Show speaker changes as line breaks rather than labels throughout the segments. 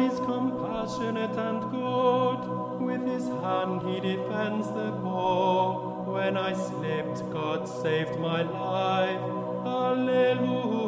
is compassionate and good. With his hand he defends the poor. When I slept, God saved my life. Alleluia.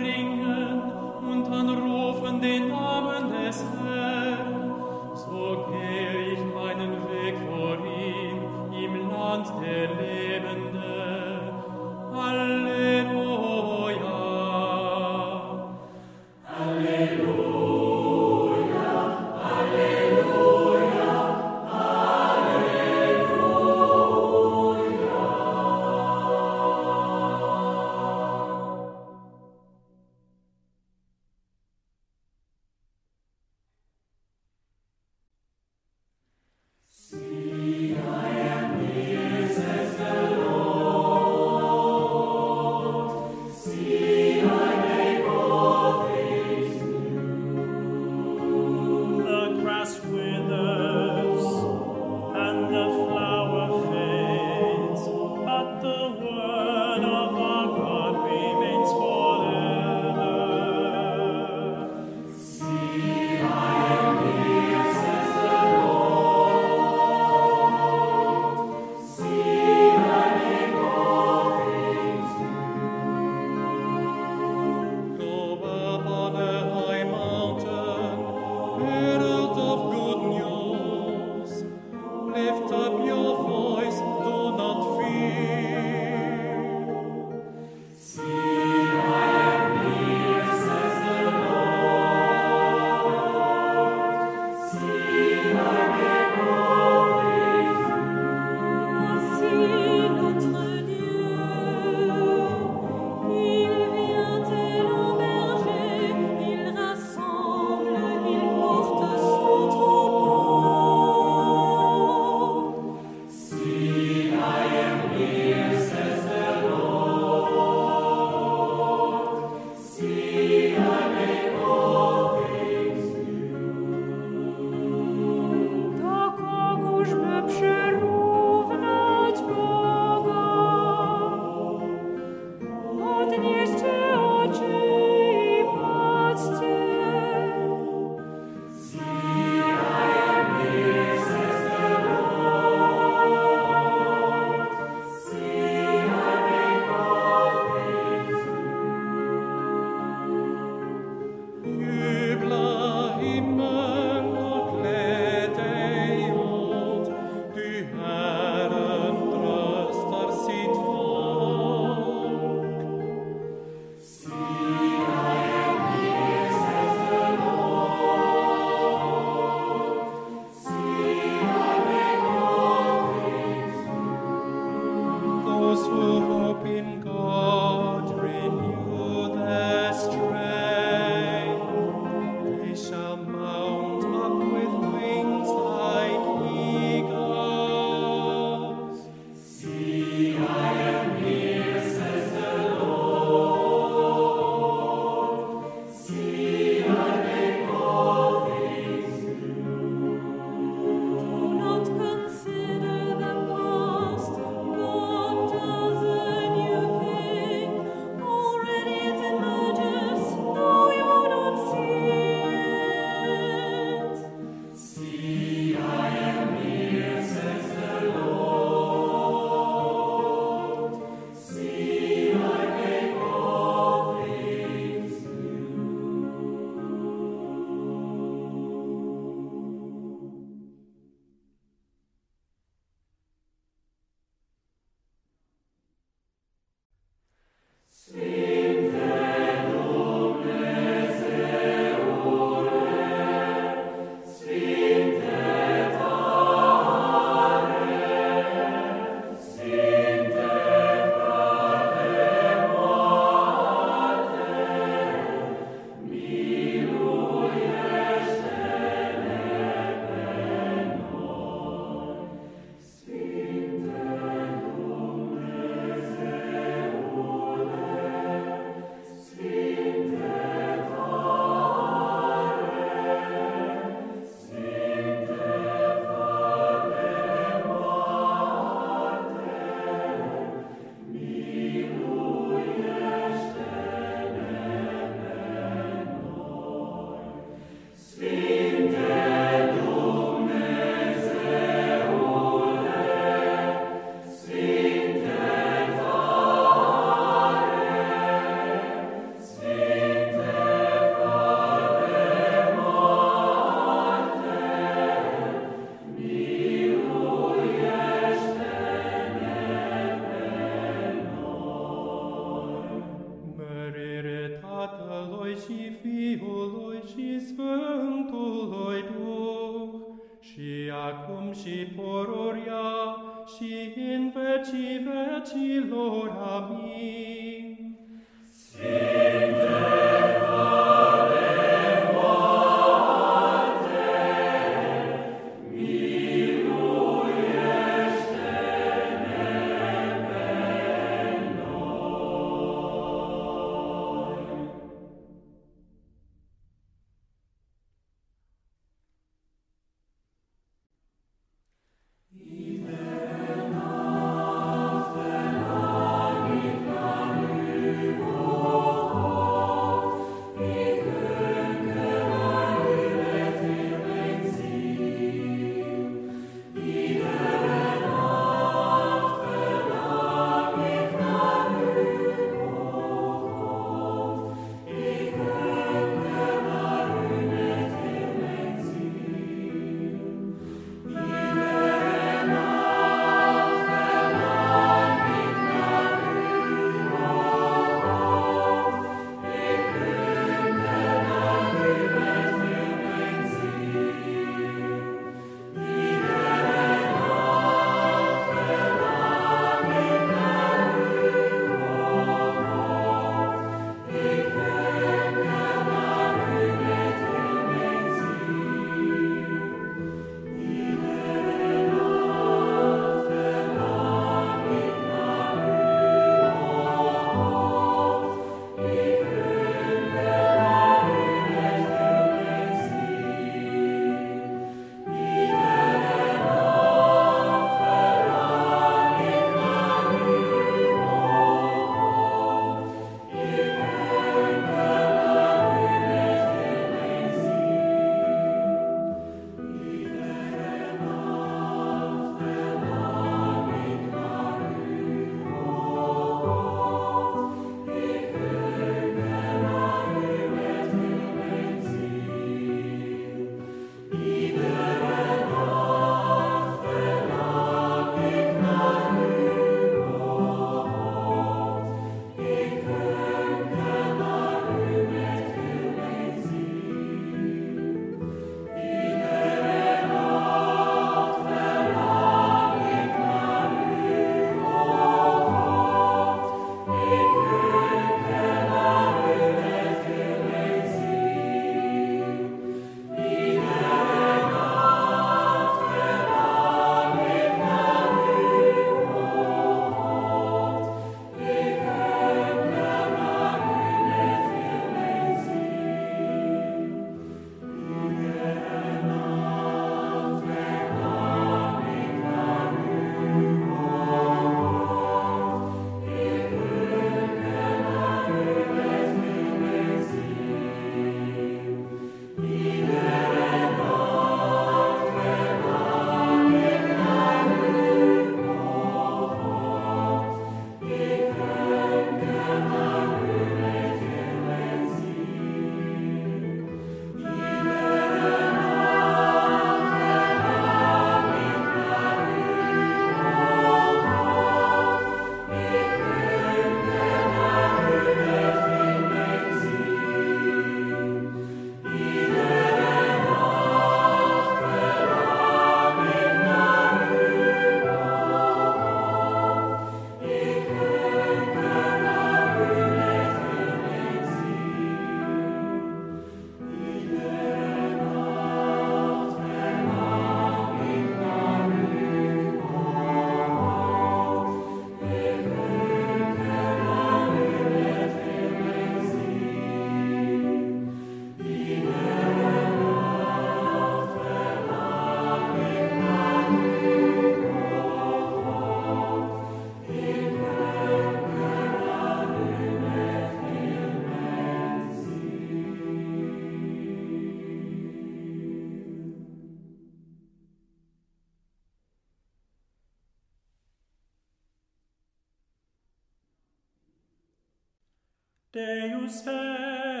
Deus venit,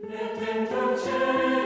ne tentace